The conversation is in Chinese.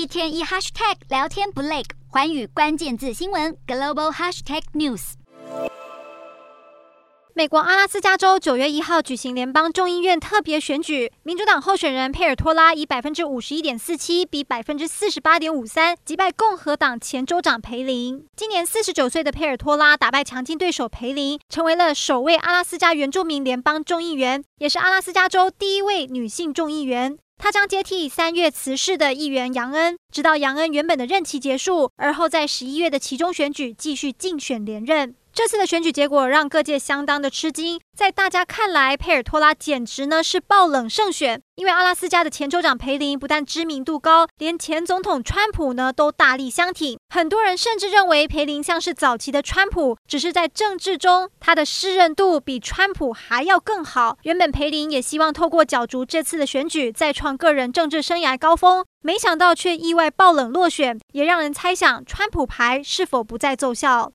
一天一 hashtag 聊天不累，寰宇关键字新闻 global hashtag news。美国阿拉斯加州九月一号举行联邦众议院特别选举，民主党候选人佩尔托拉以百分之五十一点四七比百分之四十八点五三击败共和党前州长培林。今年四十九岁的佩尔托拉打败强劲对手培林，成为了首位阿拉斯加原住民联邦众议员，也是阿拉斯加州第一位女性众议员。他将接替三月辞世的议员杨恩，直到杨恩原本的任期结束，而后在十一月的其中选举继续竞选连任。这次的选举结果让各界相当的吃惊，在大家看来，佩尔托拉简直呢是爆冷胜选，因为阿拉斯加的前州长培林不但知名度高，连前总统川普呢都大力相挺。很多人甚至认为培林像是早期的川普，只是在政治中他的适任度比川普还要更好。原本培林也希望透过角逐这次的选举，再创个人政治生涯高峰，没想到却意外爆冷落选，也让人猜想川普牌是否不再奏效。